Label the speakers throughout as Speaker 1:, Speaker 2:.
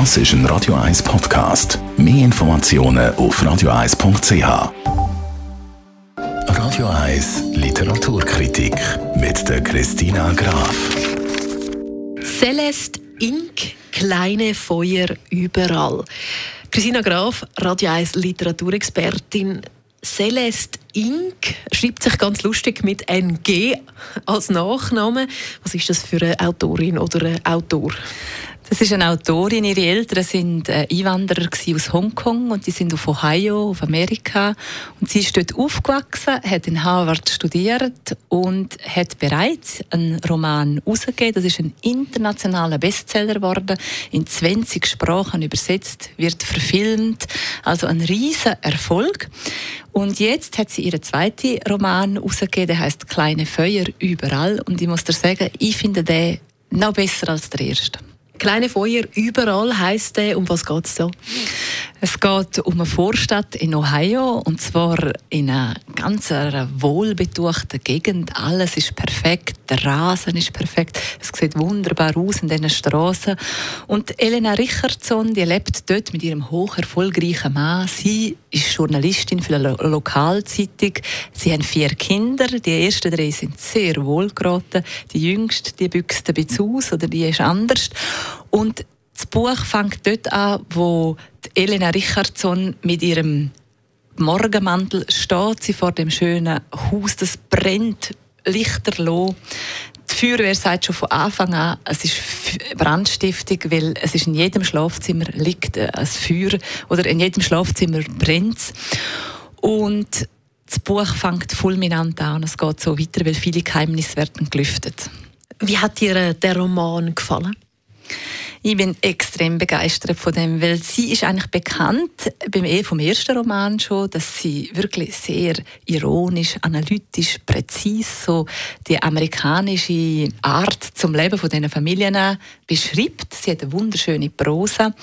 Speaker 1: Das ist ein Radio 1 Podcast. Mehr Informationen auf radio1.ch. Radio 1 Literaturkritik mit der Christina Graf.
Speaker 2: Celeste Ink, kleine Feuer überall. Christina Graf, Radio 1 Literaturexpertin. Celeste Ink schreibt sich ganz lustig mit NG als Nachname. Was ist das für eine Autorin oder ein Autor?
Speaker 3: Das ist eine Autorin. Ihre Eltern sind äh, Einwanderer aus Hongkong und die sind auf Ohio, auf Amerika. Und sie ist dort aufgewachsen, hat in Harvard studiert und hat bereits einen Roman herausgegeben. Das ist ein internationaler Bestseller geworden, in 20 Sprachen übersetzt, wird verfilmt. Also ein riesen Erfolg. Und jetzt hat sie ihren zweiten Roman herausgegeben, der heißt Kleine Feuer überall. Und ich muss dir sagen, ich finde den noch besser als der erste.
Speaker 2: Kleine Feuer überall heisst der. Um was geht es da?
Speaker 3: Es geht um eine Vorstadt in Ohio und zwar in einer ganz wohlbetuchten Gegend. Alles ist perfekt, der Rasen ist perfekt, es sieht wunderbar aus in diesen Straßen. Und Elena Richardson, die lebt dort mit ihrem hoch erfolgreichen Mann. Sie ist Journalistin für eine Lo Lokalzeitung. Sie haben vier Kinder. Die ersten drei sind sehr wohlgeraten. Die jüngste, die büchst ein bisschen aus oder die ist anders. Und das Buch fängt dort an, wo Elena Richardson mit ihrem Morgenmantel steht sie vor dem schönen Haus, das brennt lichterloh. Die Feuerwehr sagt schon von Anfang an, es ist Brandstiftung, weil es ist in jedem Schlafzimmer liegt ein Feuer oder in jedem Schlafzimmer brennt Und das Buch fängt fulminant an und es geht so weiter, weil viele Geheimnisse werden gelüftet.
Speaker 2: Wie hat dir äh, der Roman gefallen?
Speaker 3: Ich bin extrem begeistert von dem, weil sie ist eigentlich bekannt beim e vom ersten Roman schon, dass sie wirklich sehr ironisch, analytisch, präzise so die amerikanische Art zum Leben von Familien beschreibt. Sie hat eine wunderschöne Prosa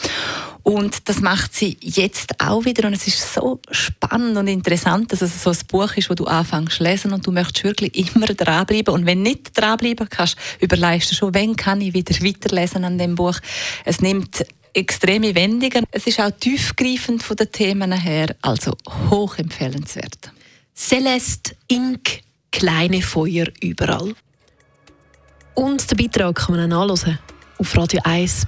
Speaker 3: und das macht sie jetzt auch wieder. Und es ist so spannend und interessant, dass es so ein Buch ist, wo du anfängst zu lesen und du möchtest wirklich immer dranbleiben. Und wenn nicht dranbleiben kannst, überlegst du schon, wann kann ich wieder weiterlesen an dem Buch. Es nimmt extreme Wendungen. Es ist auch tiefgreifend von den Themen her, also hoch empfehlenswert.
Speaker 2: Celeste Ink, kleine Feuer überall. Und den Beitrag kann man auch nachlesen auf radio 1.